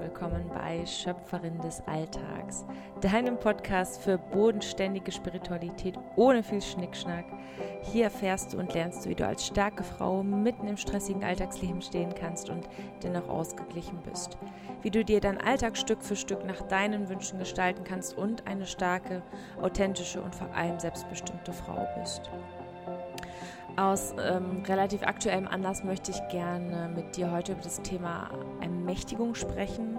willkommen bei Schöpferin des Alltags, deinem Podcast für bodenständige Spiritualität ohne viel Schnickschnack. Hier erfährst du und lernst du, wie du als starke Frau mitten im stressigen Alltagsleben stehen kannst und dennoch ausgeglichen bist. Wie du dir dein Alltag Stück für Stück nach deinen Wünschen gestalten kannst und eine starke, authentische und vor allem selbstbestimmte Frau bist. Aus ähm, relativ aktuellem Anlass möchte ich gerne mit dir heute über das Thema Ermächtigung sprechen.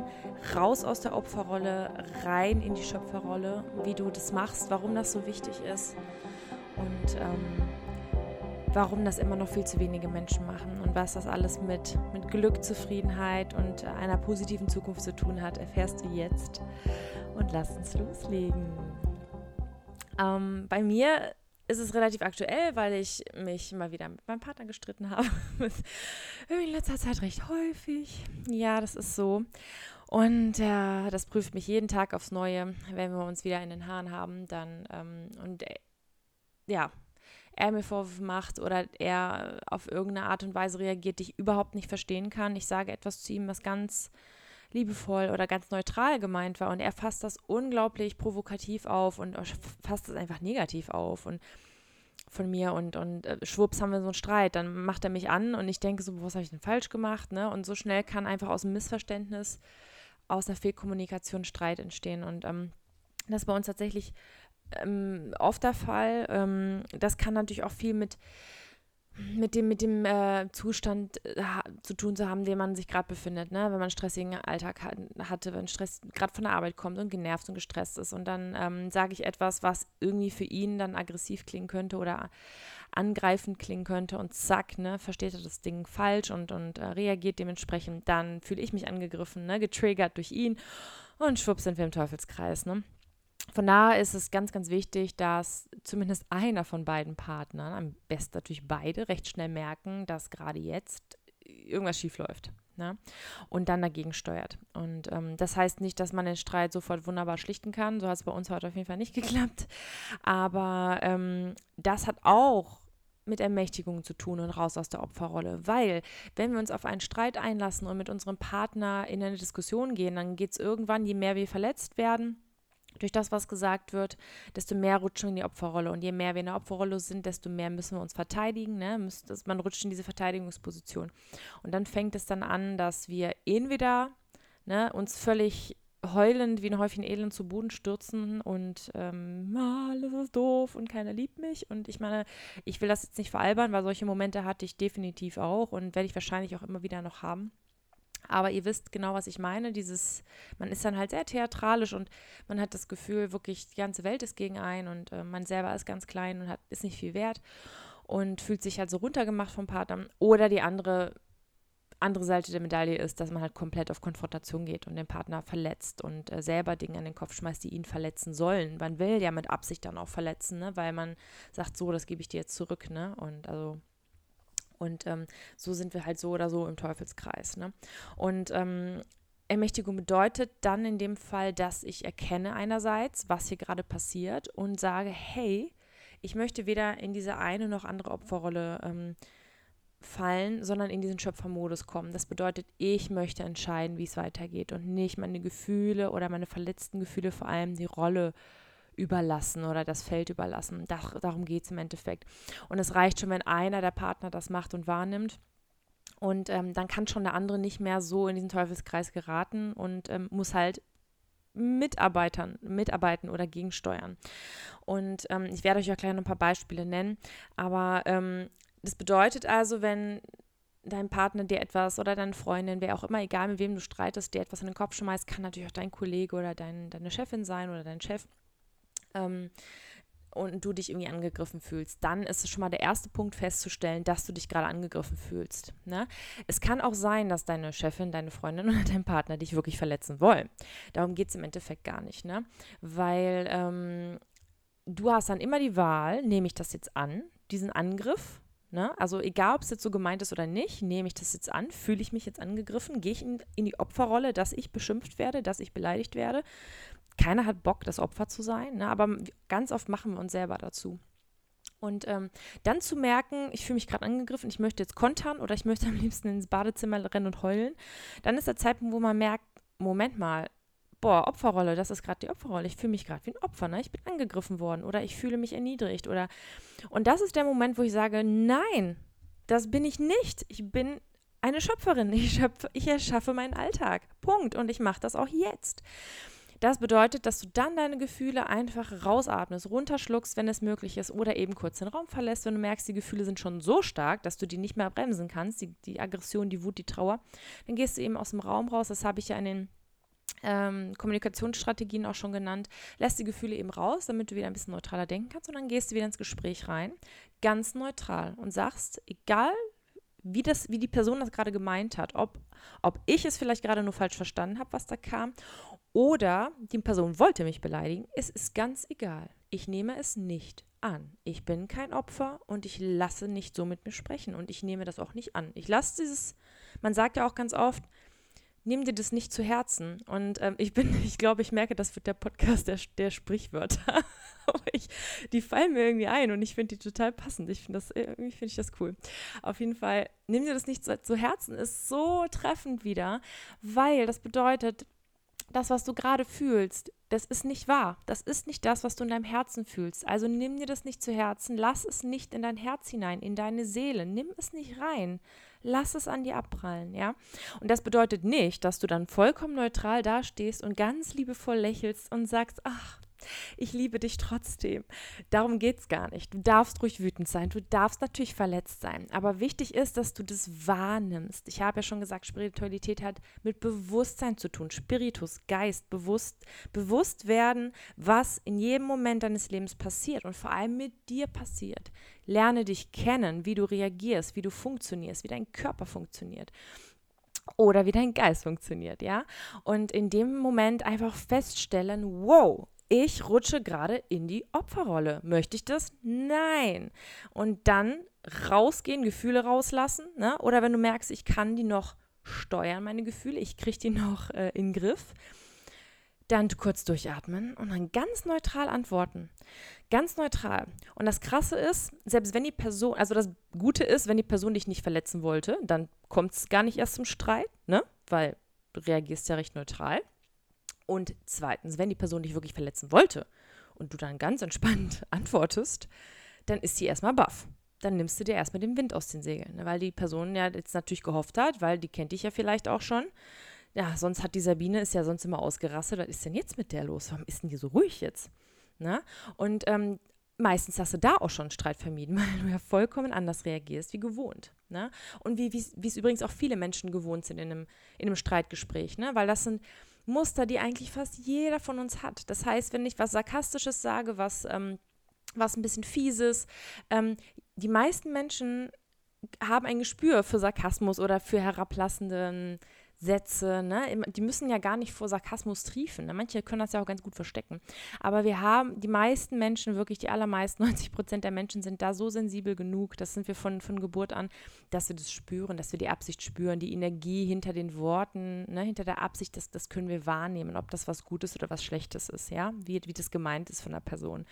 Raus aus der Opferrolle, rein in die Schöpferrolle, wie du das machst, warum das so wichtig ist und ähm, warum das immer noch viel zu wenige Menschen machen und was das alles mit, mit Glück, Zufriedenheit und einer positiven Zukunft zu tun hat, erfährst du jetzt. Und lass uns loslegen. Ähm, bei mir ist es relativ aktuell, weil ich mich mal wieder mit meinem Partner gestritten habe. in letzter Zeit recht häufig. Ja, das ist so. Und äh, das prüft mich jeden Tag aufs Neue, wenn wir uns wieder in den Haaren haben, dann ähm, und äh, ja, er mir Vorwürfe macht oder er auf irgendeine Art und Weise reagiert, die ich überhaupt nicht verstehen kann. Ich sage etwas zu ihm, was ganz liebevoll oder ganz neutral gemeint war. Und er fasst das unglaublich provokativ auf und fasst es einfach negativ auf. Und von mir und, und äh, schwupps haben wir so einen Streit. Dann macht er mich an und ich denke so, was habe ich denn falsch gemacht? Ne? Und so schnell kann einfach aus einem Missverständnis, aus einer Fehlkommunikation Streit entstehen. Und ähm, das ist bei uns tatsächlich ähm, oft der Fall. Ähm, das kann natürlich auch viel mit mit dem, mit dem äh, Zustand äh, zu tun zu haben, den man sich gerade befindet, ne? wenn man einen stressigen Alltag hat, hatte, wenn Stress gerade von der Arbeit kommt und genervt und gestresst ist. Und dann ähm, sage ich etwas, was irgendwie für ihn dann aggressiv klingen könnte oder angreifend klingen könnte und zack, ne, versteht er das Ding falsch und, und äh, reagiert dementsprechend. Dann fühle ich mich angegriffen, ne, getriggert durch ihn und schwupps sind wir im Teufelskreis. Ne? Von daher ist es ganz, ganz wichtig, dass zumindest einer von beiden Partnern, am besten natürlich beide, recht schnell merken, dass gerade jetzt irgendwas schief läuft. Ne? Und dann dagegen steuert. Und ähm, das heißt nicht, dass man den Streit sofort wunderbar schlichten kann. So hat es bei uns heute auf jeden Fall nicht geklappt. Aber ähm, das hat auch mit Ermächtigung zu tun und raus aus der Opferrolle. Weil, wenn wir uns auf einen Streit einlassen und mit unserem Partner in eine Diskussion gehen, dann geht es irgendwann, je mehr wir verletzt werden, durch das, was gesagt wird, desto mehr rutschen wir in die Opferrolle. Und je mehr wir in der Opferrolle sind, desto mehr müssen wir uns verteidigen. Ne? Man rutscht in diese Verteidigungsposition. Und dann fängt es dann an, dass wir entweder ne, uns völlig heulend wie ein Häufchen Elend zu Boden stürzen und ähm, alles ist doof und keiner liebt mich. Und ich meine, ich will das jetzt nicht veralbern, weil solche Momente hatte ich definitiv auch und werde ich wahrscheinlich auch immer wieder noch haben. Aber ihr wisst genau, was ich meine. Dieses, man ist dann halt sehr theatralisch und man hat das Gefühl, wirklich die ganze Welt ist gegen einen und äh, man selber ist ganz klein und hat, ist nicht viel wert und fühlt sich halt so runtergemacht vom Partner. Oder die andere, andere Seite der Medaille ist, dass man halt komplett auf Konfrontation geht und den Partner verletzt und äh, selber Dinge an den Kopf schmeißt, die ihn verletzen sollen. Man will ja mit Absicht dann auch verletzen, ne? weil man sagt, so, das gebe ich dir jetzt zurück. Ne? Und also und ähm, so sind wir halt so oder so im Teufelskreis. Ne? Und ähm, Ermächtigung bedeutet dann in dem Fall, dass ich erkenne einerseits, was hier gerade passiert und sage, hey, ich möchte weder in diese eine noch andere Opferrolle ähm, fallen, sondern in diesen Schöpfermodus kommen. Das bedeutet, ich möchte entscheiden, wie es weitergeht und nicht meine Gefühle oder meine verletzten Gefühle vor allem die Rolle äh, überlassen oder das Feld überlassen. Dar darum geht es im Endeffekt. Und es reicht schon, wenn einer der Partner das macht und wahrnimmt. Und ähm, dann kann schon der andere nicht mehr so in diesen Teufelskreis geraten und ähm, muss halt Mitarbeitern, mitarbeiten oder gegensteuern. Und ähm, ich werde euch auch gleich noch ein paar Beispiele nennen. Aber ähm, das bedeutet also, wenn dein Partner dir etwas oder deine Freundin, wer auch immer, egal mit wem du streitest, dir etwas in den Kopf schmeißt, kann natürlich auch dein Kollege oder dein, deine Chefin sein oder dein Chef ähm, und du dich irgendwie angegriffen fühlst, dann ist es schon mal der erste Punkt festzustellen, dass du dich gerade angegriffen fühlst. Ne? Es kann auch sein, dass deine Chefin, deine Freundin oder dein Partner dich wirklich verletzen wollen. Darum geht es im Endeffekt gar nicht, ne? Weil ähm, du hast dann immer die Wahl, nehme ich das jetzt an, diesen Angriff, Ne? Also egal, ob es jetzt so gemeint ist oder nicht, nehme ich das jetzt an, fühle ich mich jetzt angegriffen, gehe ich in, in, die Opferrolle, dass ich beschimpft werde, dass ich beleidigt werde keiner hat Bock, das Opfer zu sein, ne? aber ganz oft machen wir uns selber dazu. Und ähm, dann zu merken, ich fühle mich gerade angegriffen, ich möchte jetzt kontern oder ich möchte am liebsten ins Badezimmer rennen und heulen, dann ist der Zeitpunkt, wo man merkt, Moment mal, boah, Opferrolle, das ist gerade die Opferrolle. Ich fühle mich gerade wie ein Opfer, ne? Ich bin angegriffen worden oder ich fühle mich erniedrigt oder und das ist der Moment, wo ich sage, nein, das bin ich nicht. Ich bin eine Schöpferin. Ich, schöpfe, ich erschaffe meinen Alltag. Punkt. Und ich mache das auch jetzt. Das bedeutet, dass du dann deine Gefühle einfach rausatmest, runterschluckst, wenn es möglich ist, oder eben kurz den Raum verlässt, wenn du merkst, die Gefühle sind schon so stark, dass du die nicht mehr bremsen kannst, die, die Aggression, die Wut, die Trauer. Dann gehst du eben aus dem Raum raus. Das habe ich ja in den ähm, Kommunikationsstrategien auch schon genannt, lässt die Gefühle eben raus, damit du wieder ein bisschen neutraler denken kannst und dann gehst du wieder ins Gespräch rein, ganz neutral und sagst, egal wie, das, wie die Person das gerade gemeint hat, ob, ob ich es vielleicht gerade nur falsch verstanden habe, was da kam, oder die Person wollte mich beleidigen, es ist ganz egal. Ich nehme es nicht an. Ich bin kein Opfer und ich lasse nicht so mit mir sprechen und ich nehme das auch nicht an. Ich lasse dieses, man sagt ja auch ganz oft, nimm dir das nicht zu Herzen. Und ähm, ich bin, ich glaube, ich merke, das wird der Podcast der, der Sprichwörter. ich, die fallen mir irgendwie ein und ich finde die total passend. Ich finde das, irgendwie finde ich das cool. Auf jeden Fall, nimm dir das nicht zu, zu Herzen, ist so treffend wieder, weil das bedeutet, das, was du gerade fühlst, das ist nicht wahr. Das ist nicht das, was du in deinem Herzen fühlst. Also nimm dir das nicht zu Herzen, lass es nicht in dein Herz hinein, in deine Seele, nimm es nicht rein. Lass es an dir abprallen, ja? Und das bedeutet nicht, dass du dann vollkommen neutral dastehst und ganz liebevoll lächelst und sagst, ach, ich liebe dich trotzdem. Darum geht es gar nicht. Du darfst ruhig wütend sein, du darfst natürlich verletzt sein. Aber wichtig ist, dass du das wahrnimmst. Ich habe ja schon gesagt, Spiritualität hat mit Bewusstsein zu tun. Spiritus, Geist, bewusst, bewusst werden, was in jedem Moment deines Lebens passiert und vor allem mit dir passiert. Lerne dich kennen, wie du reagierst, wie du funktionierst, wie dein Körper funktioniert oder wie dein Geist funktioniert, ja? Und in dem Moment einfach feststellen, wow, ich rutsche gerade in die Opferrolle. Möchte ich das? Nein. Und dann rausgehen, Gefühle rauslassen. Ne? Oder wenn du merkst, ich kann die noch steuern, meine Gefühle, ich kriege die noch äh, in den Griff, dann kurz durchatmen und dann ganz neutral antworten. Ganz neutral. Und das Krasse ist, selbst wenn die Person, also das Gute ist, wenn die Person dich nicht verletzen wollte, dann kommt es gar nicht erst zum Streit, ne? Weil du reagierst ja recht neutral. Und zweitens, wenn die Person dich wirklich verletzen wollte und du dann ganz entspannt antwortest, dann ist sie erstmal baff. Dann nimmst du dir erstmal den Wind aus den Segeln, ne? weil die Person ja jetzt natürlich gehofft hat, weil die kennt dich ja vielleicht auch schon. Ja, sonst hat die Sabine, ist ja sonst immer ausgerastet. Was ist denn jetzt mit der los? Warum ist denn die so ruhig jetzt? Na? Ne? Und ähm, meistens hast du da auch schon Streit vermieden, weil du ja vollkommen anders reagierst wie gewohnt. Ne? Und wie es übrigens auch viele Menschen gewohnt sind in einem, in einem Streitgespräch, ne? weil das sind Muster, die eigentlich fast jeder von uns hat. Das heißt, wenn ich was Sarkastisches sage, was, ähm, was ein bisschen fieses, ähm, die meisten Menschen haben ein Gespür für Sarkasmus oder für herablassenden Sätze, ne? Die müssen ja gar nicht vor Sarkasmus triefen. Ne? Manche können das ja auch ganz gut verstecken. Aber wir haben, die meisten Menschen, wirklich die allermeisten, 90 Prozent der Menschen sind da so sensibel genug, das sind wir von, von Geburt an, dass wir das spüren, dass wir die Absicht spüren, die Energie hinter den Worten, ne? hinter der Absicht, das, das können wir wahrnehmen, ob das was Gutes oder was Schlechtes ist, ja, wie, wie das gemeint ist von der Person.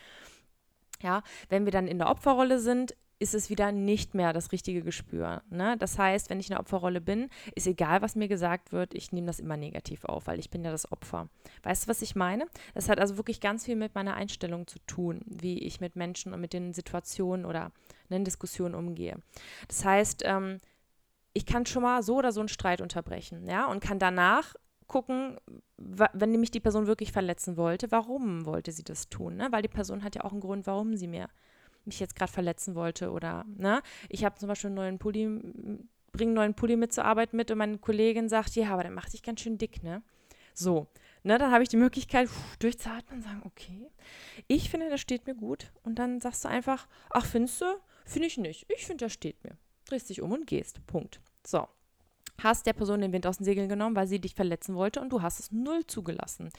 Ja, wenn wir dann in der Opferrolle sind, ist es wieder nicht mehr das richtige Gespür. Ne? Das heißt, wenn ich in der Opferrolle bin, ist egal, was mir gesagt wird, ich nehme das immer negativ auf, weil ich bin ja das Opfer. Weißt du, was ich meine? Das hat also wirklich ganz viel mit meiner Einstellung zu tun, wie ich mit Menschen und mit den Situationen oder ne, Diskussionen umgehe. Das heißt, ähm, ich kann schon mal so oder so einen Streit unterbrechen, ja, und kann danach gucken, wenn nämlich die Person wirklich verletzen wollte, warum wollte sie das tun? Ne? Weil die Person hat ja auch einen Grund, warum sie mir mich jetzt gerade verletzen wollte oder, ne? Ich habe zum Beispiel einen neuen Pulli, bringe einen neuen Pulli mit zur Arbeit mit und meine Kollegin sagt, ja, aber der macht dich ganz schön dick, ne? So, ne, dann habe ich die Möglichkeit, durchzuatmen und sagen, okay, ich finde, der steht mir gut. Und dann sagst du einfach, ach, findest du? Finde ich nicht. Ich finde, der steht mir. Drehst dich um und gehst. Punkt. So. Hast der Person den Wind aus den Segeln genommen, weil sie dich verletzen wollte und du hast es null zugelassen.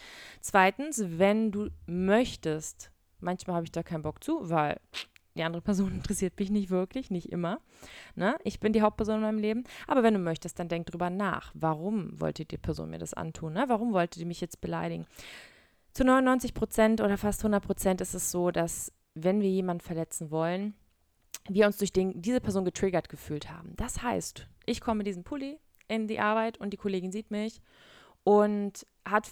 Zweitens, wenn du möchtest, manchmal habe ich da keinen Bock zu, weil die andere Person interessiert mich nicht wirklich, nicht immer. Ne? Ich bin die Hauptperson in meinem Leben. Aber wenn du möchtest, dann denk drüber nach. Warum wollte die Person mir das antun? Ne? Warum wollte die mich jetzt beleidigen? Zu 99 Prozent oder fast 100 Prozent ist es so, dass wenn wir jemanden verletzen wollen, wir uns durch den, diese Person getriggert gefühlt haben. Das heißt, ich komme mit diesem Pulli in die Arbeit und die Kollegin sieht mich und hat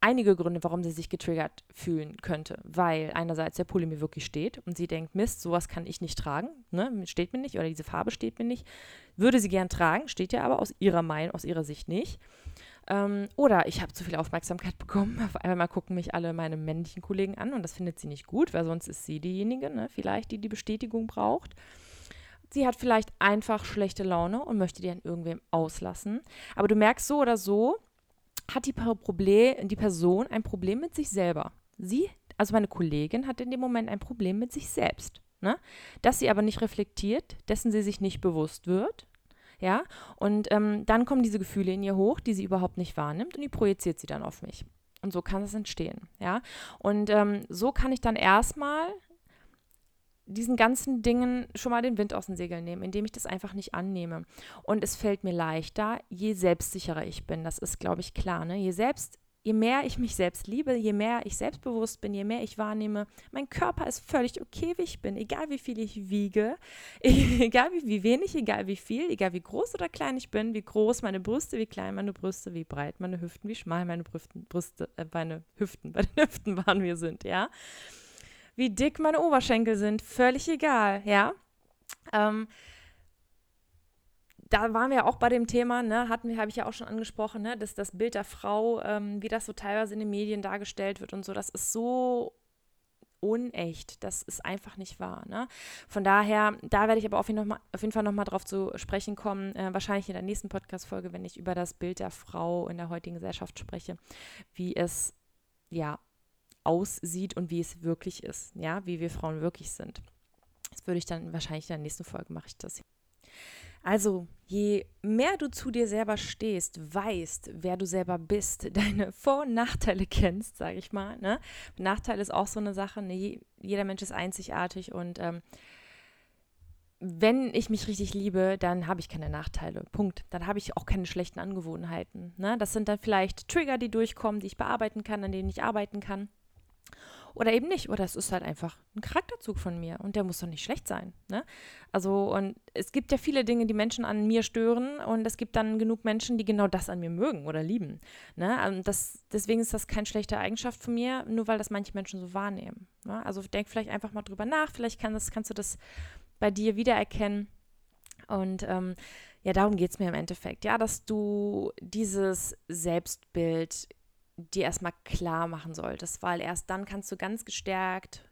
einige Gründe, warum sie sich getriggert fühlen könnte. Weil einerseits der Pulli mir wirklich steht und sie denkt, Mist, sowas kann ich nicht tragen, ne? steht mir nicht oder diese Farbe steht mir nicht. Würde sie gern tragen, steht ja aber aus ihrer Meinung, aus ihrer Sicht nicht. Ähm, oder ich habe zu viel Aufmerksamkeit bekommen. Auf einmal gucken mich alle meine männlichen Kollegen an und das findet sie nicht gut, weil sonst ist sie diejenige, ne? vielleicht, die die Bestätigung braucht. Sie hat vielleicht einfach schlechte Laune und möchte die an irgendwem auslassen. Aber du merkst so oder so, hat die, Problem, die Person ein Problem mit sich selber. Sie, also meine Kollegin, hat in dem Moment ein Problem mit sich selbst. Ne? Das sie aber nicht reflektiert, dessen sie sich nicht bewusst wird. Ja, und ähm, dann kommen diese Gefühle in ihr hoch, die sie überhaupt nicht wahrnimmt und die projiziert sie dann auf mich. Und so kann es entstehen. Ja, und ähm, so kann ich dann erstmal diesen ganzen Dingen schon mal den Wind aus den Segeln nehmen, indem ich das einfach nicht annehme. Und es fällt mir leichter, je selbstsicherer ich bin. Das ist, glaube ich, klar. Ne? Je selbst je mehr ich mich selbst liebe, je mehr ich selbstbewusst bin, je mehr ich wahrnehme, mein Körper ist völlig okay, wie ich bin, egal wie viel ich wiege, egal wie, wie wenig, egal wie viel, egal wie groß oder klein ich bin, wie groß meine Brüste, wie klein meine Brüste, wie breit meine Hüften, wie schmal meine Brüste, äh, meine Hüften, bei Hüften waren wir sind, ja wie dick meine Oberschenkel sind, völlig egal, ja. Ähm, da waren wir auch bei dem Thema, ne, hatten wir, habe ich ja auch schon angesprochen, ne, dass das Bild der Frau, ähm, wie das so teilweise in den Medien dargestellt wird und so, das ist so unecht. Das ist einfach nicht wahr. Ne? Von daher, da werde ich aber auf jeden, mal, auf jeden Fall nochmal drauf zu sprechen kommen, äh, wahrscheinlich in der nächsten Podcast-Folge, wenn ich über das Bild der Frau in der heutigen Gesellschaft spreche, wie es ja aussieht und wie es wirklich ist, ja, wie wir Frauen wirklich sind. Das würde ich dann wahrscheinlich in der nächsten Folge mache ich das. Also, je mehr du zu dir selber stehst, weißt, wer du selber bist, deine Vor- und Nachteile kennst, sage ich mal. Ne? Nachteil ist auch so eine Sache. Ne? Jeder Mensch ist einzigartig und ähm, wenn ich mich richtig liebe, dann habe ich keine Nachteile. Punkt. Dann habe ich auch keine schlechten Angewohnheiten. Ne? Das sind dann vielleicht Trigger, die durchkommen, die ich bearbeiten kann, an denen ich arbeiten kann. Oder eben nicht. Oder es ist halt einfach ein Charakterzug von mir und der muss doch nicht schlecht sein. Ne? Also, und es gibt ja viele Dinge, die Menschen an mir stören und es gibt dann genug Menschen, die genau das an mir mögen oder lieben. Ne? Und also das, deswegen ist das keine schlechte Eigenschaft von mir, nur weil das manche Menschen so wahrnehmen. Ne? Also denk vielleicht einfach mal drüber nach, vielleicht kann das, kannst du das bei dir wiedererkennen. Und ähm, ja, darum geht es mir im Endeffekt. Ja, dass du dieses Selbstbild dir erstmal klar machen solltest, weil erst dann kannst du ganz gestärkt,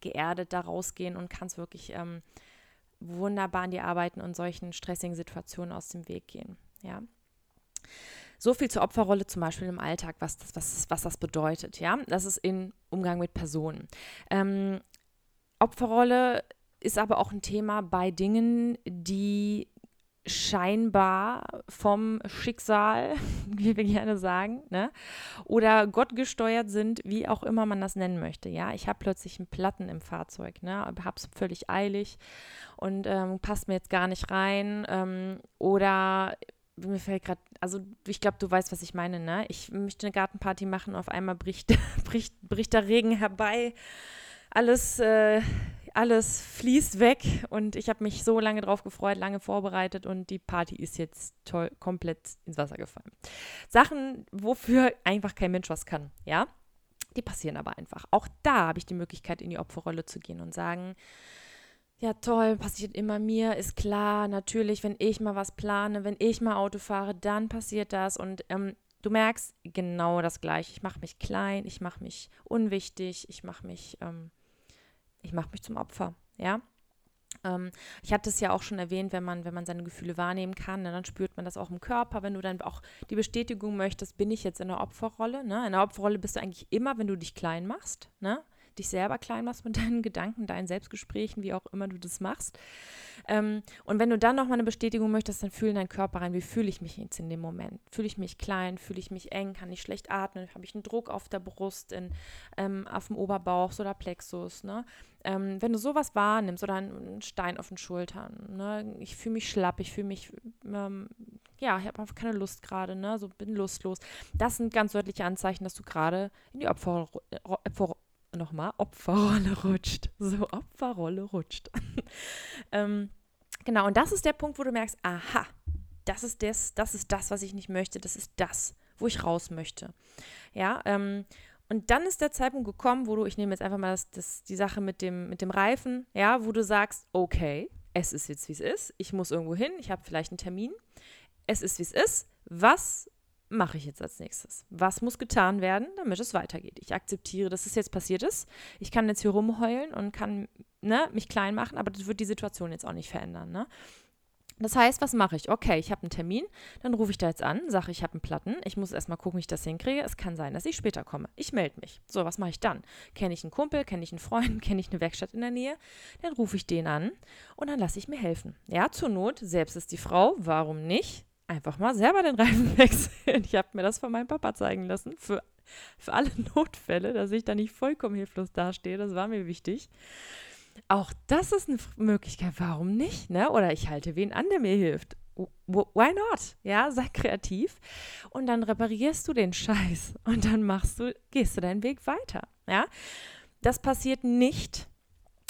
geerdet da rausgehen und kannst wirklich ähm, wunderbar an dir arbeiten und solchen stressigen Situationen aus dem Weg gehen. Ja. So viel zur Opferrolle zum Beispiel im Alltag, was das, was, was das bedeutet. Ja, das ist im Umgang mit Personen. Ähm, Opferrolle ist aber auch ein Thema bei Dingen, die scheinbar vom Schicksal, wie wir gerne sagen, ne? oder Gott gesteuert sind, wie auch immer man das nennen möchte. Ja, ich habe plötzlich einen Platten im Fahrzeug, ne? habe es völlig eilig und ähm, passt mir jetzt gar nicht rein. Ähm, oder mir fällt gerade, also ich glaube, du weißt, was ich meine. Ne? Ich möchte eine Gartenparty machen, auf einmal bricht, bricht, bricht der Regen herbei. Alles äh, alles fließt weg und ich habe mich so lange drauf gefreut, lange vorbereitet und die Party ist jetzt toll, komplett ins Wasser gefallen. Sachen, wofür einfach kein Mensch was kann, ja? Die passieren aber einfach. Auch da habe ich die Möglichkeit, in die Opferrolle zu gehen und sagen, ja toll, passiert immer mir, ist klar, natürlich, wenn ich mal was plane, wenn ich mal Auto fahre, dann passiert das und ähm, du merkst genau das gleiche. Ich mache mich klein, ich mache mich unwichtig, ich mache mich ähm, ich mache mich zum Opfer, ja. Ähm, ich hatte es ja auch schon erwähnt, wenn man, wenn man seine Gefühle wahrnehmen kann, ne, dann spürt man das auch im Körper. Wenn du dann auch die Bestätigung möchtest, bin ich jetzt in der Opferrolle. Ne? In der Opferrolle bist du eigentlich immer, wenn du dich klein machst. Ne? Dich selber klein machst mit deinen Gedanken, deinen Selbstgesprächen, wie auch immer du das machst. Ähm, und wenn du dann nochmal eine Bestätigung möchtest, dann fühl in deinen Körper rein, wie fühle ich mich jetzt in dem Moment? Fühle ich mich klein? Fühle ich mich eng? Kann ich schlecht atmen? Habe ich einen Druck auf der Brust, in, ähm, auf dem Oberbauch, so der Plexus? Ne? Ähm, wenn du sowas wahrnimmst oder einen Stein auf den Schultern, ne? ich fühle mich schlapp, ich fühle mich, ähm, ja, ich habe einfach keine Lust gerade, ne? so bin lustlos. Das sind ganz deutliche Anzeichen, dass du gerade in die Opfer, Opfer nochmal, Opferrolle rutscht. So, Opferrolle rutscht. ähm, genau, und das ist der Punkt, wo du merkst, aha, das ist das, das ist das, was ich nicht möchte, das ist das, wo ich raus möchte. Ja, ähm, und dann ist der Zeitpunkt gekommen, wo du, ich nehme jetzt einfach mal das, das, die Sache mit dem, mit dem Reifen, ja, wo du sagst, okay, es ist jetzt, wie es ist, ich muss irgendwo hin, ich habe vielleicht einen Termin, es ist, wie es ist, was mache ich jetzt als nächstes? Was muss getan werden, damit es weitergeht? Ich akzeptiere, dass es jetzt passiert ist. Ich kann jetzt hier rumheulen und kann ne, mich klein machen, aber das wird die Situation jetzt auch nicht verändern. Ne? Das heißt, was mache ich? Okay, ich habe einen Termin, dann rufe ich da jetzt an, sage, ich habe einen Platten, ich muss erstmal gucken, wie ich das hinkriege. Es kann sein, dass ich später komme. Ich melde mich. So, was mache ich dann? Kenne ich einen Kumpel, kenne ich einen Freund, kenne ich eine Werkstatt in der Nähe? Dann rufe ich den an und dann lasse ich mir helfen. Ja, zur Not, selbst ist die Frau, warum nicht? Einfach mal selber den Reifen wechseln. Ich habe mir das von meinem Papa zeigen lassen, für, für alle Notfälle, dass ich da nicht vollkommen hilflos dastehe. Das war mir wichtig. Auch das ist eine Möglichkeit. Warum nicht? Ne? Oder ich halte wen an, der mir hilft. Why not? Ja, sei kreativ und dann reparierst du den Scheiß und dann machst du, gehst du deinen Weg weiter. Ja, das passiert nicht,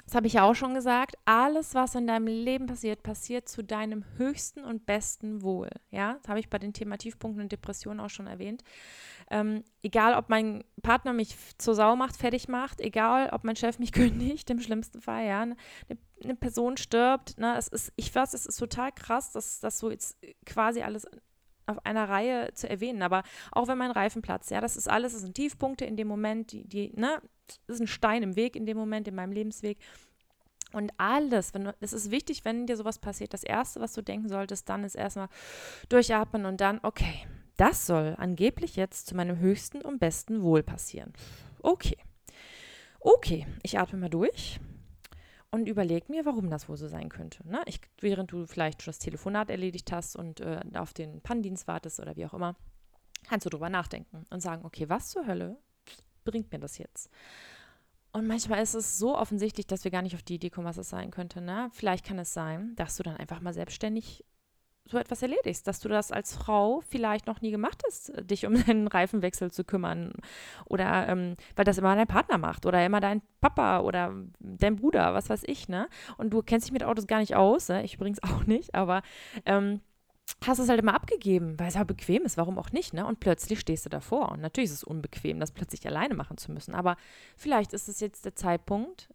das habe ich ja auch schon gesagt, alles, was in deinem Leben passiert, passiert zu deinem höchsten und besten Wohl. Ja, das habe ich bei den Thema Tiefpunkten und Depressionen auch schon erwähnt. Ähm, egal, ob mein Partner mich zur Sau macht, fertig macht, egal, ob mein Chef mich kündigt, im schlimmsten Fall, ja, eine, eine Person stirbt, ne, es ist, ich weiß, es ist total krass, dass das so jetzt quasi alles auf einer Reihe zu erwähnen, aber auch wenn mein Reifen platzt, ja, das ist alles, das sind Tiefpunkte in dem Moment, die, die, ne, das ist ein Stein im Weg in dem Moment, in meinem Lebensweg. Und alles, wenn es ist wichtig, wenn dir sowas passiert, das Erste, was du denken solltest, dann ist erstmal durchatmen und dann, okay, das soll angeblich jetzt zu meinem höchsten und besten Wohl passieren. Okay. Okay, ich atme mal durch und überlege mir, warum das wohl so sein könnte. Ne? Ich, während du vielleicht schon das Telefonat erledigt hast und äh, auf den Pannendienst wartest oder wie auch immer, kannst du drüber nachdenken und sagen, okay, was zur Hölle bringt mir das jetzt? Und manchmal ist es so offensichtlich, dass wir gar nicht auf die Idee kommen, was es sein könnte. Ne? Vielleicht kann es sein, dass du dann einfach mal selbstständig so etwas erledigst, dass du das als Frau vielleicht noch nie gemacht hast, dich um deinen Reifenwechsel zu kümmern. Oder ähm, weil das immer dein Partner macht oder immer dein Papa oder dein Bruder, was weiß ich, ne? Und du kennst dich mit Autos gar nicht aus, ne? ich übrigens auch nicht, aber ähm, hast es halt immer abgegeben, weil es halt bequem ist, warum auch nicht, ne? Und plötzlich stehst du davor. Und natürlich ist es unbequem, das plötzlich alleine machen zu müssen. Aber vielleicht ist es jetzt der Zeitpunkt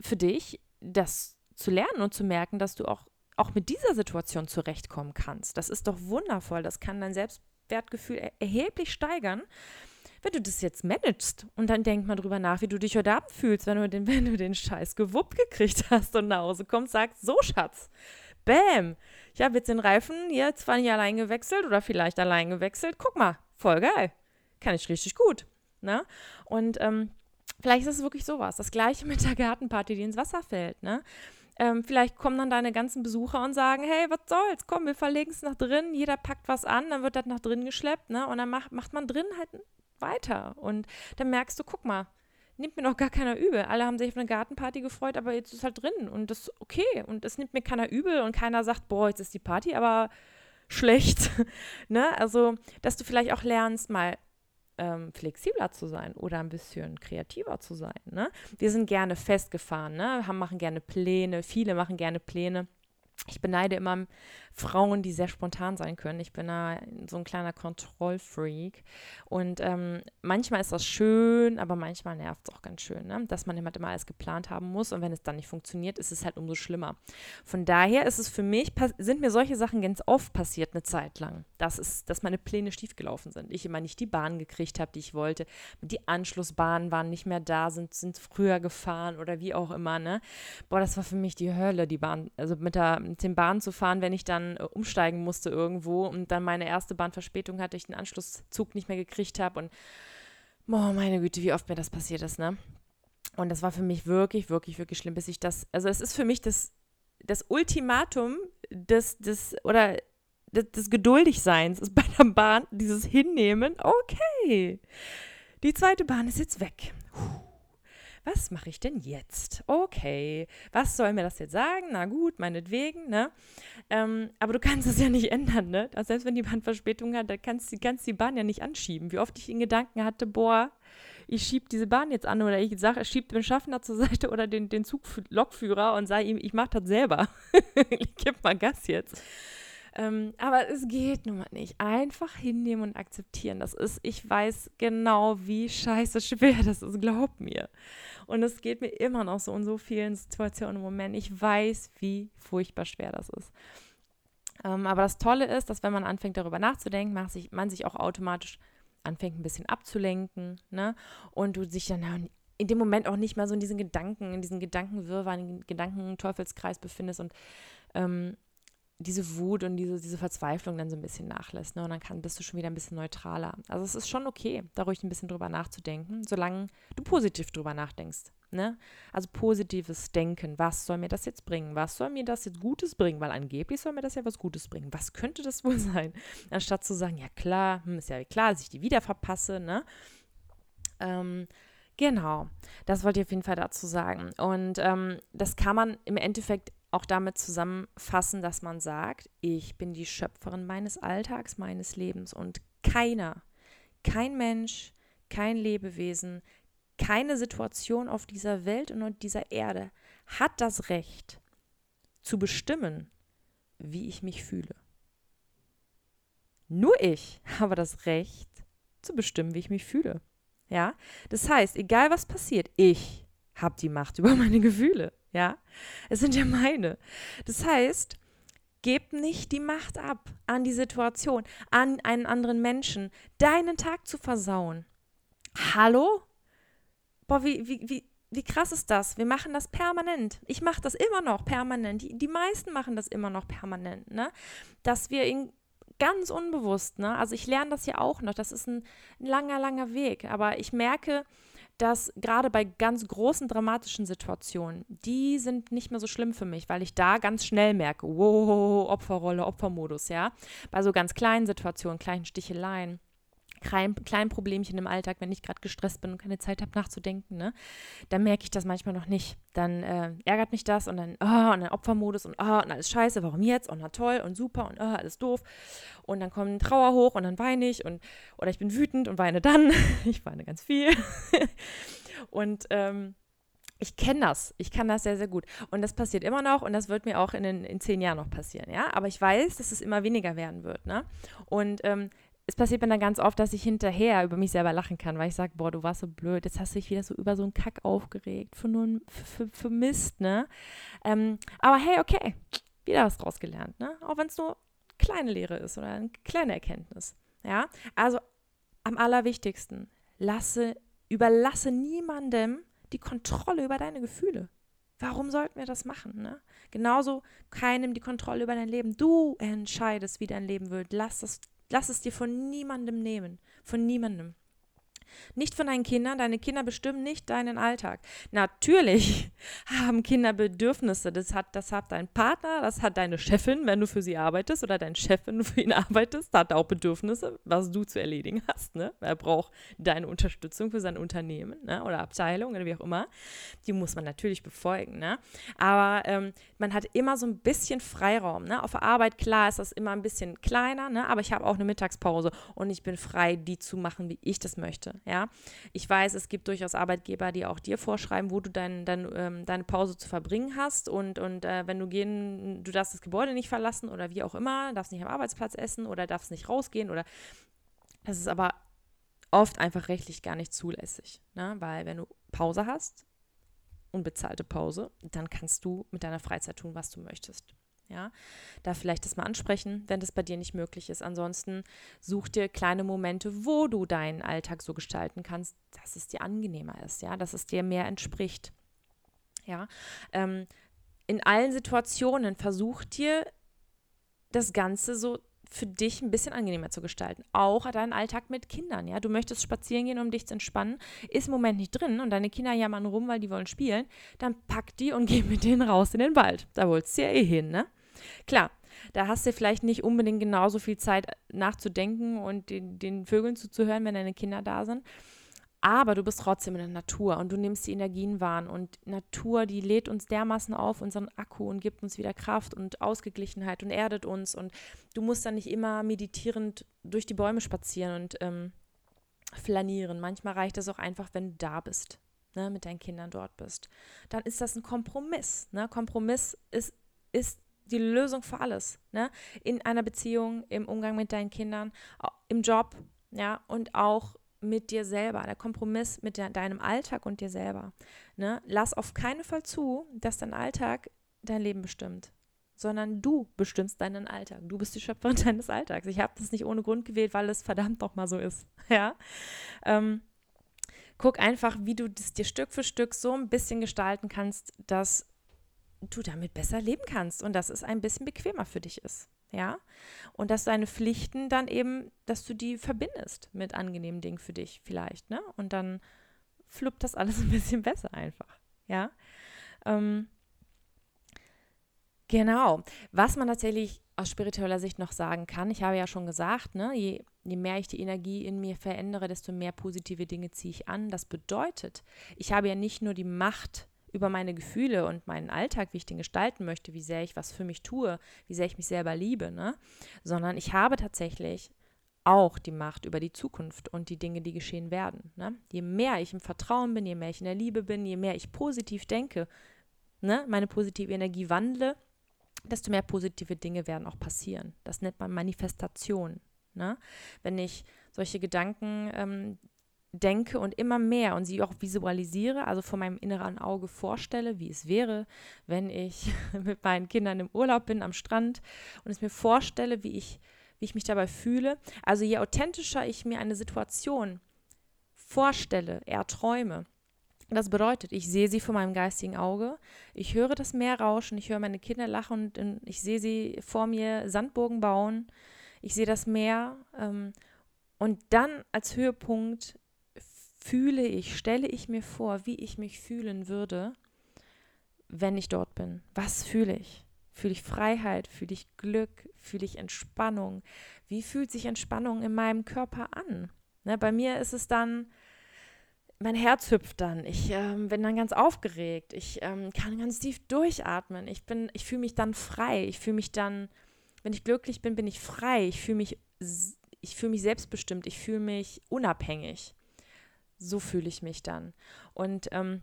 für dich, das zu lernen und zu merken, dass du auch, auch mit dieser Situation zurechtkommen kannst. Das ist doch wundervoll. Das kann dein Selbstwertgefühl er erheblich steigern, wenn du das jetzt managst. Und dann denk mal drüber nach, wie du dich heute Abend fühlst, wenn du den, wenn du den Scheiß gewuppt gekriegt hast und nach Hause kommst, sagst, so Schatz, Bäm. Ich habe jetzt den Reifen hier zwar nicht allein gewechselt oder vielleicht allein gewechselt. Guck mal, voll geil. Kann ich richtig gut. Ne? Und ähm, vielleicht ist es wirklich sowas. Das gleiche mit der Gartenparty, die ins Wasser fällt. Ne? Ähm, vielleicht kommen dann deine ganzen Besucher und sagen, hey, was soll's, komm, wir verlegen es nach drin, jeder packt was an, dann wird das nach drin geschleppt, ne? Und dann macht, macht man drin halt weiter. Und dann merkst du, guck mal, nimmt mir noch gar keiner übel. Alle haben sich auf eine Gartenparty gefreut, aber jetzt ist halt drin und das ist okay. Und das nimmt mir keiner übel und keiner sagt, boah, jetzt ist die Party aber schlecht. ne? Also, dass du vielleicht auch lernst, mal ähm, flexibler zu sein oder ein bisschen kreativer zu sein. Ne? Wir sind gerne festgefahren, ne? haben, machen gerne Pläne, viele machen gerne Pläne. Ich beneide immer Frauen, die sehr spontan sein können. Ich bin da so ein kleiner Kontrollfreak. Und ähm, manchmal ist das schön, aber manchmal nervt es auch ganz schön, ne? dass man immer, immer alles geplant haben muss. Und wenn es dann nicht funktioniert, ist es halt umso schlimmer. Von daher ist es für mich, sind mir solche Sachen ganz oft passiert eine Zeit lang. Das ist, dass meine Pläne schiefgelaufen sind. Ich immer nicht die Bahn gekriegt habe, die ich wollte. Die Anschlussbahnen waren nicht mehr da, sind, sind früher gefahren oder wie auch immer. Ne? Boah, das war für mich die Hölle, die Bahn, also mit, der, mit den Bahnen zu fahren, wenn ich dann äh, umsteigen musste irgendwo und dann meine erste Bahnverspätung hatte, ich den Anschlusszug nicht mehr gekriegt habe und boah, meine Güte, wie oft mir das passiert ist, ne? Und das war für mich wirklich, wirklich, wirklich schlimm, bis ich das, also es ist für mich das, das Ultimatum des, des, oder des, des Geduldigseins ist bei der Bahn dieses Hinnehmen, okay, die zweite Bahn ist jetzt weg. Puh was mache ich denn jetzt? Okay, was soll mir das jetzt sagen? Na gut, meinetwegen, ne? Ähm, aber du kannst es ja nicht ändern, ne? Also selbst wenn die Bahn Verspätung hat, dann kannst du kannst die Bahn ja nicht anschieben. Wie oft ich in Gedanken hatte, boah, ich schiebe diese Bahn jetzt an oder ich sage, schiebe den Schaffner zur Seite oder den, den Zug-Lokführer und sage ihm, ich mache das selber. ich gebe mal Gas jetzt. Ähm, aber es geht nun mal nicht. Einfach hinnehmen und akzeptieren. Das ist, ich weiß genau, wie scheiße schwer das ist, glaub mir. Und es geht mir immer noch so in so vielen Situationen im Moment. Ich weiß, wie furchtbar schwer das ist. Ähm, aber das Tolle ist, dass wenn man anfängt, darüber nachzudenken, macht sich, man sich auch automatisch anfängt, ein bisschen abzulenken. Ne? Und du sich dann in dem Moment auch nicht mehr so in diesen Gedanken, in diesen Gedankenwirrwarr, in den Gedankenteufelskreis befindest und ähm, diese Wut und diese, diese Verzweiflung dann so ein bisschen nachlässt. Ne? Und dann kann, bist du schon wieder ein bisschen neutraler. Also es ist schon okay, da ruhig ein bisschen drüber nachzudenken, solange du positiv drüber nachdenkst. Ne? Also positives Denken. Was soll mir das jetzt bringen? Was soll mir das jetzt Gutes bringen? Weil angeblich soll mir das ja was Gutes bringen. Was könnte das wohl sein? Anstatt zu sagen, ja klar, hm, ist ja klar, dass ich die wieder verpasse. Ne? Ähm, genau, das wollte ich auf jeden Fall dazu sagen. Und ähm, das kann man im Endeffekt auch damit zusammenfassen, dass man sagt, ich bin die Schöpferin meines Alltags, meines Lebens und keiner, kein Mensch, kein Lebewesen, keine Situation auf dieser Welt und auf dieser Erde hat das Recht zu bestimmen, wie ich mich fühle. Nur ich habe das Recht zu bestimmen, wie ich mich fühle. Ja, das heißt, egal was passiert, ich habe die Macht über meine Gefühle. Ja, es sind ja meine. Das heißt, gib nicht die Macht ab an die Situation, an einen anderen Menschen, deinen Tag zu versauen. Hallo? Boah, wie, wie, wie, wie krass ist das? Wir machen das permanent. Ich mache das immer noch permanent. Die, die meisten machen das immer noch permanent, ne? Dass wir in, ganz unbewusst, ne? Also ich lerne das ja auch noch. Das ist ein, ein langer, langer Weg. Aber ich merke, dass gerade bei ganz großen dramatischen Situationen, die sind nicht mehr so schlimm für mich, weil ich da ganz schnell merke, wow, Opferrolle, Opfermodus, ja. Bei so ganz kleinen Situationen, kleinen Sticheleien, kleinen, kleinen Problemchen im Alltag, wenn ich gerade gestresst bin und keine Zeit habe nachzudenken, ne, dann merke ich das manchmal noch nicht. Dann äh, ärgert mich das und dann, oh, und dann Opfermodus und, oh, und alles scheiße, warum jetzt? Und na toll und super und oh, alles doof. Und dann kommt Trauer hoch und dann weine ich und, oder ich bin wütend und weine dann. ich weine ganz viel. und, ähm, ich kenne das. Ich kann das sehr, sehr gut. Und das passiert immer noch und das wird mir auch in, den, in zehn Jahren noch passieren, ja. Aber ich weiß, dass es immer weniger werden wird, ne? Und ähm, es passiert mir dann ganz oft, dass ich hinterher über mich selber lachen kann, weil ich sage, boah, du warst so blöd, jetzt hast du dich wieder so über so einen Kack aufgeregt, für nur für, für Mist, ne? Ähm, aber hey, okay, wieder was draus gelernt, ne? Auch wenn es nur kleine Lehre ist oder eine kleine Erkenntnis, ja? Also am allerwichtigsten, lasse, überlasse niemandem die Kontrolle über deine Gefühle. Warum sollten wir das machen? Ne? Genauso keinem die Kontrolle über dein Leben. Du entscheidest, wie dein Leben wird. Lass das Lass es dir von niemandem nehmen. Von niemandem. Nicht von deinen Kindern. Deine Kinder bestimmen nicht deinen Alltag. Natürlich haben Kinder Bedürfnisse. Das hat, das hat dein Partner, das hat deine Chefin, wenn du für sie arbeitest, oder dein Chef, wenn du für ihn arbeitest, hat auch Bedürfnisse, was du zu erledigen hast. Ne? Er braucht deine Unterstützung für sein Unternehmen ne? oder Abteilung oder wie auch immer. Die muss man natürlich befolgen. Ne? Aber ähm, man hat immer so ein bisschen Freiraum. Ne? Auf der Arbeit, klar, ist das immer ein bisschen kleiner, ne? aber ich habe auch eine Mittagspause und ich bin frei, die zu machen, wie ich das möchte. Ja, ich weiß, es gibt durchaus Arbeitgeber, die auch dir vorschreiben, wo du dein, dein, ähm, deine Pause zu verbringen hast und, und äh, wenn du gehen, du darfst das Gebäude nicht verlassen oder wie auch immer, darfst nicht am Arbeitsplatz essen oder darfst nicht rausgehen oder das ist aber oft einfach rechtlich gar nicht zulässig, ne? weil wenn du Pause hast, unbezahlte Pause, dann kannst du mit deiner Freizeit tun, was du möchtest. Ja, da vielleicht das mal ansprechen, wenn das bei dir nicht möglich ist. Ansonsten such dir kleine Momente, wo du deinen Alltag so gestalten kannst, dass es dir angenehmer ist, ja, dass es dir mehr entspricht. Ja, ähm, in allen Situationen versuch dir das Ganze so für dich ein bisschen angenehmer zu gestalten. Auch deinen Alltag mit Kindern, ja. Du möchtest spazieren gehen, um dich zu entspannen, ist im Moment nicht drin und deine Kinder jammern rum, weil die wollen spielen, dann pack die und geh mit denen raus in den Wald. Da wolltest du ja eh hin, ne? Klar, da hast du vielleicht nicht unbedingt genauso viel Zeit nachzudenken und den, den Vögeln zuzuhören, wenn deine Kinder da sind. Aber du bist trotzdem in der Natur und du nimmst die Energien wahr. Und Natur, die lädt uns dermaßen auf, unseren Akku und gibt uns wieder Kraft und Ausgeglichenheit und erdet uns. Und du musst dann nicht immer meditierend durch die Bäume spazieren und ähm, flanieren. Manchmal reicht es auch einfach, wenn du da bist, ne, mit deinen Kindern dort bist. Dann ist das ein Kompromiss. Ne? Kompromiss ist, ist die Lösung für alles. Ne? In einer Beziehung, im Umgang mit deinen Kindern, im Job, ja, und auch mit dir selber, der Kompromiss mit der, deinem Alltag und dir selber. Ne? Lass auf keinen Fall zu, dass dein Alltag dein Leben bestimmt, sondern du bestimmst deinen Alltag. Du bist die Schöpferin deines Alltags. Ich habe das nicht ohne Grund gewählt, weil es verdammt doch mal so ist. Ja. Ähm, guck einfach, wie du das dir Stück für Stück so ein bisschen gestalten kannst, dass du damit besser leben kannst und dass es ein bisschen bequemer für dich ist. Ja, und dass deine Pflichten dann eben, dass du die verbindest mit angenehmen Dingen für dich vielleicht, ne? Und dann fluppt das alles ein bisschen besser einfach, ja. Ähm, genau. Was man tatsächlich aus spiritueller Sicht noch sagen kann, ich habe ja schon gesagt, ne, je, je mehr ich die Energie in mir verändere, desto mehr positive Dinge ziehe ich an. Das bedeutet, ich habe ja nicht nur die Macht, über meine Gefühle und meinen Alltag, wie ich den gestalten möchte, wie sehr ich was für mich tue, wie sehr ich mich selber liebe, ne? sondern ich habe tatsächlich auch die Macht über die Zukunft und die Dinge, die geschehen werden. Ne? Je mehr ich im Vertrauen bin, je mehr ich in der Liebe bin, je mehr ich positiv denke, ne? meine positive Energie wandle, desto mehr positive Dinge werden auch passieren. Das nennt man Manifestation. Ne? Wenn ich solche Gedanken ähm, denke und immer mehr und sie auch visualisiere, also vor meinem inneren Auge vorstelle, wie es wäre, wenn ich mit meinen Kindern im Urlaub bin am Strand und es mir vorstelle, wie ich, wie ich mich dabei fühle. Also je authentischer ich mir eine Situation vorstelle, erträume, das bedeutet, ich sehe sie vor meinem geistigen Auge, ich höre das Meer rauschen, ich höre meine Kinder lachen und ich sehe sie vor mir Sandburgen bauen, ich sehe das Meer ähm, und dann als Höhepunkt fühle ich, stelle ich mir vor, wie ich mich fühlen würde, wenn ich dort bin. Was fühle ich? Fühle ich Freiheit? Fühle ich Glück? Fühle ich Entspannung? Wie fühlt sich Entspannung in meinem Körper an? Ne, bei mir ist es dann, mein Herz hüpft dann. Ich ähm, bin dann ganz aufgeregt. Ich ähm, kann ganz tief durchatmen. Ich ich fühle mich dann frei. Ich fühle mich dann, wenn ich glücklich bin, bin ich frei. Ich fühle mich, ich fühle mich selbstbestimmt. Ich fühle mich unabhängig. So fühle ich mich dann. Und ähm,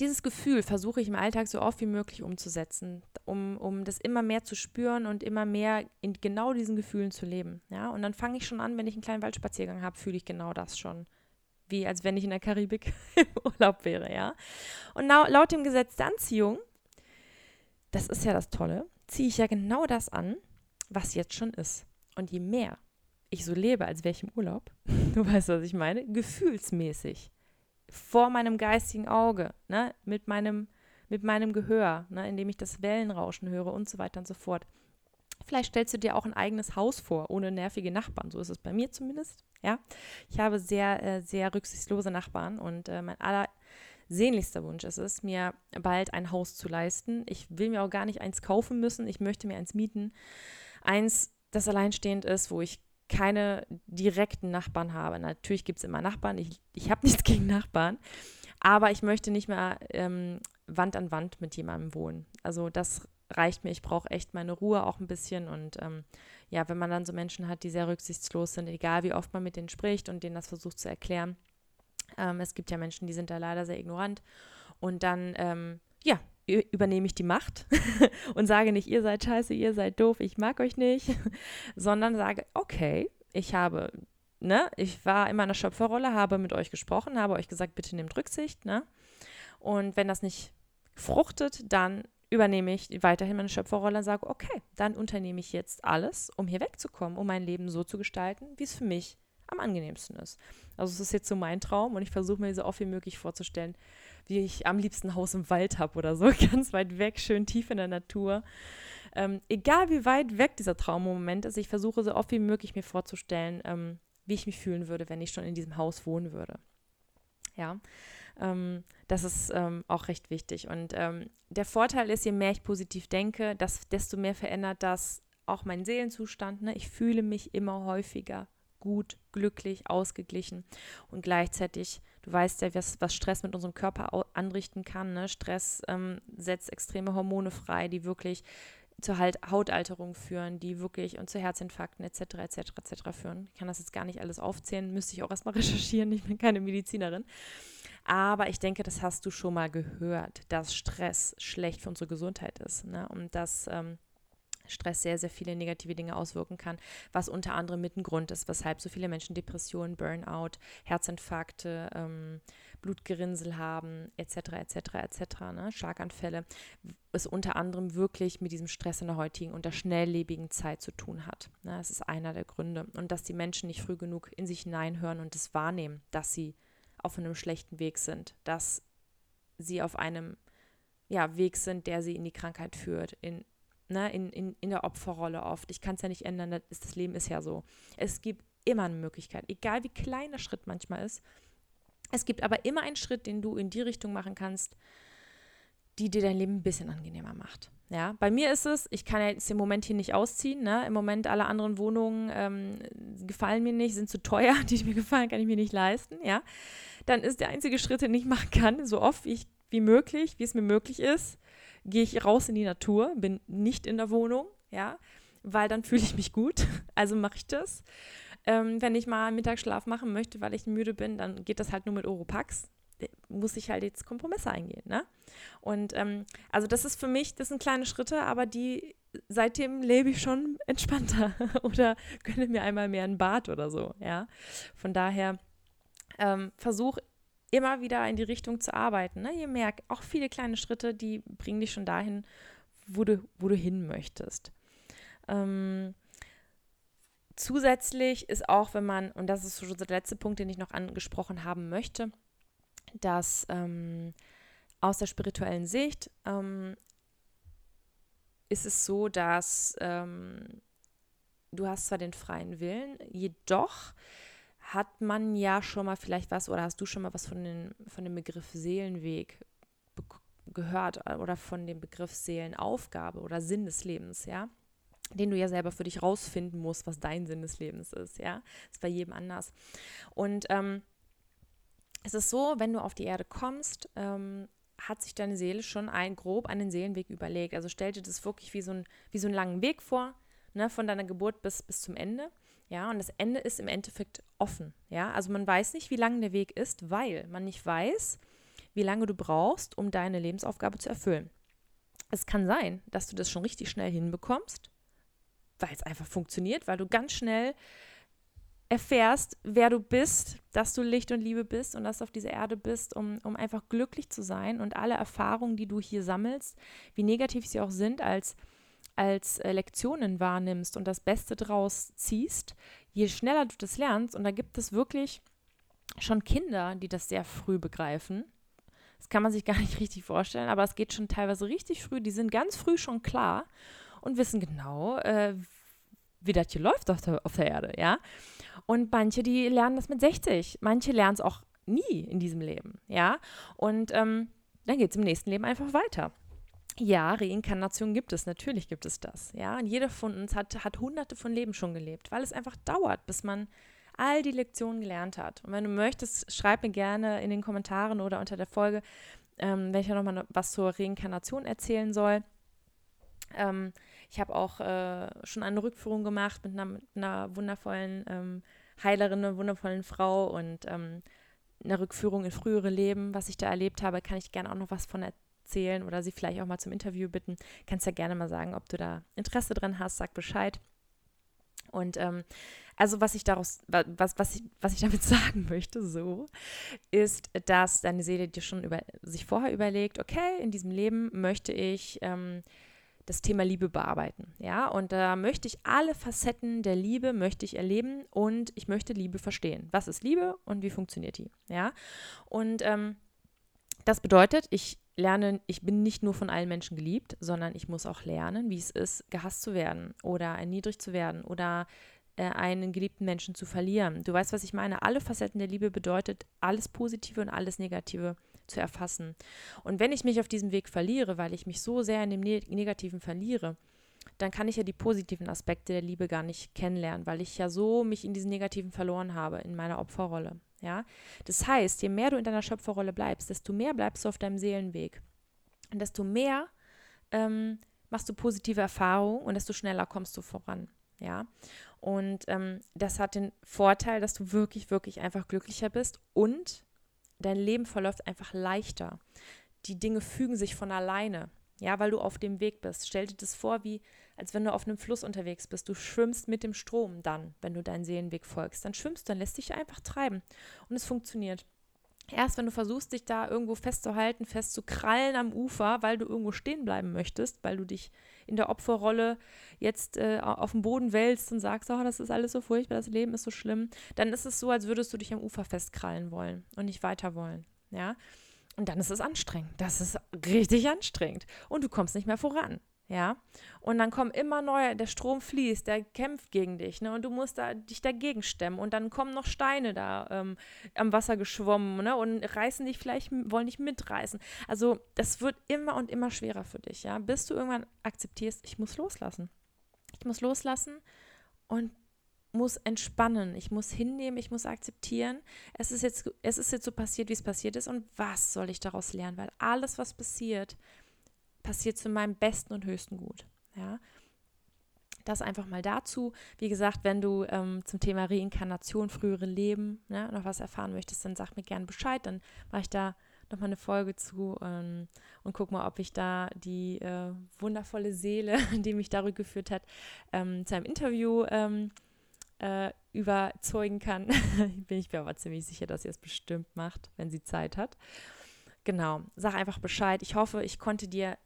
dieses Gefühl versuche ich im Alltag so oft wie möglich umzusetzen, um, um das immer mehr zu spüren und immer mehr in genau diesen Gefühlen zu leben. Ja? Und dann fange ich schon an, wenn ich einen kleinen Waldspaziergang habe, fühle ich genau das schon. Wie als wenn ich in der Karibik im Urlaub wäre, ja. Und laut, laut dem Gesetz der Anziehung, das ist ja das Tolle, ziehe ich ja genau das an, was jetzt schon ist. Und je mehr ich so lebe, als wäre ich im Urlaub, du weißt, was ich meine, gefühlsmäßig, vor meinem geistigen Auge, ne, mit meinem, mit meinem Gehör, ne, indem ich das Wellenrauschen höre und so weiter und so fort. Vielleicht stellst du dir auch ein eigenes Haus vor, ohne nervige Nachbarn. So ist es bei mir zumindest. Ja, ich habe sehr, äh, sehr rücksichtslose Nachbarn und äh, mein allersehnlichster Wunsch ist es, mir bald ein Haus zu leisten. Ich will mir auch gar nicht eins kaufen müssen. Ich möchte mir eins mieten. Eins, das alleinstehend ist, wo ich keine direkten Nachbarn habe. Natürlich gibt es immer Nachbarn, ich, ich habe nichts gegen Nachbarn, aber ich möchte nicht mehr ähm, Wand an Wand mit jemandem wohnen. Also das reicht mir, ich brauche echt meine Ruhe auch ein bisschen und ähm, ja, wenn man dann so Menschen hat, die sehr rücksichtslos sind, egal wie oft man mit denen spricht und denen das versucht zu erklären. Ähm, es gibt ja Menschen, die sind da leider sehr ignorant und dann, ähm, ja, übernehme ich die Macht und sage nicht, ihr seid scheiße, ihr seid doof, ich mag euch nicht, sondern sage, okay, ich habe, ne, ich war in meiner Schöpferrolle, habe mit euch gesprochen, habe euch gesagt, bitte nehmt Rücksicht, ne? Und wenn das nicht fruchtet, dann übernehme ich weiterhin meine Schöpferrolle und sage, okay, dann unternehme ich jetzt alles, um hier wegzukommen, um mein Leben so zu gestalten, wie es für mich am angenehmsten ist. Also es ist jetzt so mein Traum und ich versuche mir so oft wie möglich vorzustellen, wie ich am liebsten Haus im Wald habe oder so, ganz weit weg, schön tief in der Natur. Ähm, egal wie weit weg dieser Traummoment ist, ich versuche so oft wie möglich mir vorzustellen, ähm, wie ich mich fühlen würde, wenn ich schon in diesem Haus wohnen würde. Ja, ähm, das ist ähm, auch recht wichtig. Und ähm, der Vorteil ist, je mehr ich positiv denke, das, desto mehr verändert das auch meinen Seelenzustand. Ne? Ich fühle mich immer häufiger gut, glücklich, ausgeglichen und gleichzeitig, du weißt ja, was, was Stress mit unserem Körper anrichten kann. Ne? Stress ähm, setzt extreme Hormone frei, die wirklich zur halt Hautalterung führen, die wirklich und zu Herzinfarkten etc. etc. etc. führen. Ich kann das jetzt gar nicht alles aufzählen, müsste ich auch erstmal recherchieren, ich bin keine Medizinerin. Aber ich denke, das hast du schon mal gehört, dass Stress schlecht für unsere Gesundheit ist. Ne? Und dass ähm, Stress sehr, sehr viele negative Dinge auswirken kann, was unter anderem mit ein Grund ist, weshalb so viele Menschen Depressionen, Burnout, Herzinfarkte, ähm, Blutgerinnsel haben, etc., etc., etc., ne? Schlaganfälle, es unter anderem wirklich mit diesem Stress in der heutigen und der schnelllebigen Zeit zu tun hat. Ne? Das ist einer der Gründe. Und dass die Menschen nicht früh genug in sich hineinhören und es wahrnehmen, dass sie auf einem schlechten Weg sind, dass sie auf einem ja, Weg sind, der sie in die Krankheit führt, in ne, in, in, in der Opferrolle oft. Ich kann es ja nicht ändern, das, ist, das Leben ist ja so. Es gibt immer eine Möglichkeit, egal wie klein der Schritt manchmal ist. Es gibt aber immer einen Schritt, den du in die Richtung machen kannst, die dir dein Leben ein bisschen angenehmer macht. Ja, bei mir ist es, ich kann jetzt im Moment hier nicht ausziehen. Ne? Im Moment alle anderen Wohnungen ähm, gefallen mir nicht, sind zu teuer, die mir gefallen, kann ich mir nicht leisten. Ja, dann ist der einzige Schritt, den ich machen kann, so oft wie, ich, wie möglich, wie es mir möglich ist, gehe ich raus in die Natur, bin nicht in der Wohnung, ja, weil dann fühle ich mich gut. Also mache ich das. Ähm, wenn ich mal Mittagsschlaf machen möchte, weil ich müde bin, dann geht das halt nur mit Oropax. Muss ich halt jetzt Kompromisse eingehen, ne? Und ähm, also das ist für mich, das sind kleine Schritte, aber die seitdem lebe ich schon entspannter oder gönne mir einmal mehr ein Bad oder so, ja. Von daher ähm, versuche immer wieder in die Richtung zu arbeiten. Ne? Ihr merkt, auch viele kleine Schritte, die bringen dich schon dahin, wo du, wo du hin möchtest. Ähm, zusätzlich ist auch, wenn man, und das ist schon der letzte Punkt, den ich noch angesprochen haben möchte, dass ähm, aus der spirituellen Sicht ähm, ist es so, dass ähm, du hast zwar den freien Willen, jedoch hat man ja schon mal vielleicht was oder hast du schon mal was von, den, von dem Begriff Seelenweg gehört oder von dem Begriff Seelenaufgabe oder Sinn des Lebens, ja? Den du ja selber für dich rausfinden musst, was dein Sinn des Lebens ist, ja? Ist bei jedem anders. Und ähm, es ist so, wenn du auf die Erde kommst, ähm, hat sich deine Seele schon ein grob einen Seelenweg überlegt. Also stell dir das wirklich wie so, ein, wie so einen langen Weg vor, ne, von deiner Geburt bis, bis zum Ende. Ja, und das Ende ist im Endeffekt offen. Ja, also man weiß nicht, wie lang der Weg ist, weil man nicht weiß, wie lange du brauchst, um deine Lebensaufgabe zu erfüllen. Es kann sein, dass du das schon richtig schnell hinbekommst, weil es einfach funktioniert, weil du ganz schnell erfährst, wer du bist, dass du Licht und Liebe bist und dass du auf dieser Erde bist, um, um einfach glücklich zu sein und alle Erfahrungen, die du hier sammelst, wie negativ sie auch sind, als als äh, Lektionen wahrnimmst und das Beste draus ziehst, je schneller du das lernst, und da gibt es wirklich schon Kinder, die das sehr früh begreifen. Das kann man sich gar nicht richtig vorstellen, aber es geht schon teilweise richtig früh. Die sind ganz früh schon klar und wissen genau, äh, wie das hier läuft auf der, auf der Erde, ja. Und manche, die lernen das mit 60. Manche lernen es auch nie in diesem Leben, ja. Und ähm, dann geht es im nächsten Leben einfach weiter. Ja, Reinkarnation gibt es, natürlich gibt es das. Ja, und jeder von uns hat, hat hunderte von Leben schon gelebt, weil es einfach dauert, bis man all die Lektionen gelernt hat. Und wenn du möchtest, schreib mir gerne in den Kommentaren oder unter der Folge, ähm, wenn ich ja nochmal was zur Reinkarnation erzählen soll. Ähm, ich habe auch äh, schon eine Rückführung gemacht mit einer, mit einer wundervollen ähm, Heilerin, einer wundervollen Frau und ähm, eine Rückführung in frühere Leben, was ich da erlebt habe, kann ich gerne auch noch was von erzählen oder sie vielleicht auch mal zum Interview bitten, kannst ja gerne mal sagen, ob du da Interesse dran hast, sag Bescheid. Und ähm, also was ich daraus, was, was, ich, was ich damit sagen möchte, so, ist, dass deine Seele dir schon über, sich vorher überlegt, okay, in diesem Leben möchte ich ähm, das Thema Liebe bearbeiten. Ja, und da möchte ich alle Facetten der Liebe möchte ich erleben und ich möchte Liebe verstehen. Was ist Liebe und wie funktioniert die? Ja, und ähm, das bedeutet, ich lerne, ich bin nicht nur von allen Menschen geliebt, sondern ich muss auch lernen, wie es ist, gehasst zu werden oder erniedrigt zu werden oder äh, einen geliebten Menschen zu verlieren. Du weißt, was ich meine. Alle Facetten der Liebe bedeutet, alles Positive und alles Negative zu erfassen. Und wenn ich mich auf diesem Weg verliere, weil ich mich so sehr in dem ne Negativen verliere, dann kann ich ja die positiven Aspekte der Liebe gar nicht kennenlernen, weil ich ja so mich in diesen Negativen verloren habe, in meiner Opferrolle. Ja? Das heißt, je mehr du in deiner Schöpferrolle bleibst, desto mehr bleibst du auf deinem Seelenweg. Und desto mehr ähm, machst du positive Erfahrungen und desto schneller kommst du voran. Ja, und ähm, das hat den Vorteil, dass du wirklich, wirklich einfach glücklicher bist und dein Leben verläuft einfach leichter. Die Dinge fügen sich von alleine, ja, weil du auf dem Weg bist. Stell dir das vor, wie als wenn du auf einem Fluss unterwegs bist. Du schwimmst mit dem Strom dann, wenn du deinen Seelenweg folgst. Dann schwimmst du, dann lässt dich einfach treiben und es funktioniert. Erst wenn du versuchst, dich da irgendwo festzuhalten, festzukrallen am Ufer, weil du irgendwo stehen bleiben möchtest, weil du dich in der Opferrolle jetzt äh, auf dem Boden wälzt und sagst, oh, das ist alles so furchtbar, das Leben ist so schlimm, dann ist es so, als würdest du dich am Ufer festkrallen wollen und nicht weiter wollen. Ja. Und dann ist es anstrengend. Das ist richtig anstrengend. Und du kommst nicht mehr voran. Ja, und dann kommen immer neue, der Strom fließt, der kämpft gegen dich, ne? Und du musst da, dich dagegen stemmen. Und dann kommen noch Steine da ähm, am Wasser geschwommen, ne? Und reißen dich vielleicht, wollen dich mitreißen. Also, das wird immer und immer schwerer für dich, ja, bis du irgendwann akzeptierst, ich muss loslassen. Ich muss loslassen und muss entspannen, ich muss hinnehmen, ich muss akzeptieren. Es ist jetzt, es ist jetzt so passiert, wie es passiert ist. Und was soll ich daraus lernen? Weil alles, was passiert, passiert zu meinem besten und höchsten Gut. Ja. Das einfach mal dazu. Wie gesagt, wenn du ähm, zum Thema Reinkarnation, frühere Leben ne, noch was erfahren möchtest, dann sag mir gerne Bescheid. Dann mache ich da nochmal eine Folge zu ähm, und guck mal, ob ich da die äh, wundervolle Seele, die mich darüber geführt hat, ähm, zu einem Interview ähm, äh, überzeugen kann. Bin ich mir aber ziemlich sicher, dass sie es bestimmt macht, wenn sie Zeit hat. Genau, sag einfach Bescheid. Ich hoffe, ich konnte dir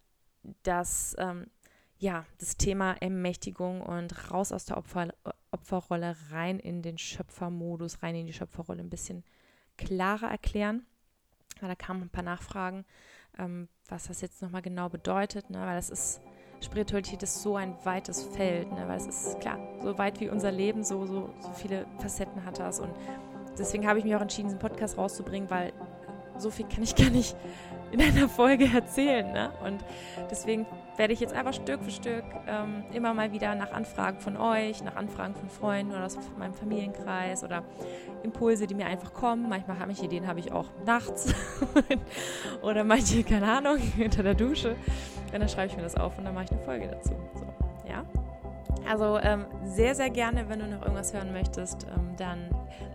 dass ähm, ja, das Thema Ermächtigung und raus aus der Opfer, Opferrolle rein in den Schöpfermodus, rein in die Schöpferrolle ein bisschen klarer erklären. Weil da kamen ein paar Nachfragen, ähm, was das jetzt nochmal genau bedeutet, ne? weil das ist, Spiritualität ist so ein weites Feld, ne? weil es ist klar, so weit wie unser Leben, so, so, so viele Facetten hat das und deswegen habe ich mich auch entschieden, diesen Podcast rauszubringen, weil so viel kann ich gar nicht in einer Folge erzählen. Ne? Und deswegen werde ich jetzt einfach Stück für Stück ähm, immer mal wieder nach Anfragen von euch, nach Anfragen von Freunden oder aus meinem Familienkreis oder Impulse, die mir einfach kommen. Manchmal habe ich Ideen, habe ich auch nachts oder manche, keine Ahnung, hinter der Dusche. Und dann schreibe ich mir das auf und dann mache ich eine Folge dazu. So, ja. Also ähm, sehr, sehr gerne, wenn du noch irgendwas hören möchtest, ähm, dann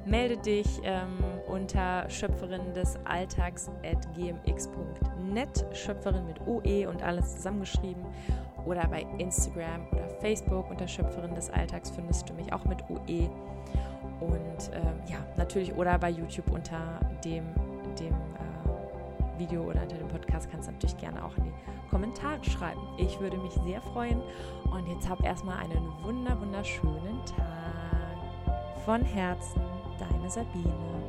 melde dich ähm, unter Schöpferin des Alltags at gmx.net, Schöpferin mit OE und alles zusammengeschrieben. Oder bei Instagram oder Facebook unter Schöpferin des Alltags findest du mich auch mit OE. Und äh, ja, natürlich oder bei YouTube unter dem, dem äh, Video oder unter dem Podcast kannst du natürlich gerne auch in die Kommentare schreiben. Ich würde mich sehr freuen. Und jetzt hab erstmal einen wunder, wunderschönen Tag. Von Herzen, deine Sabine.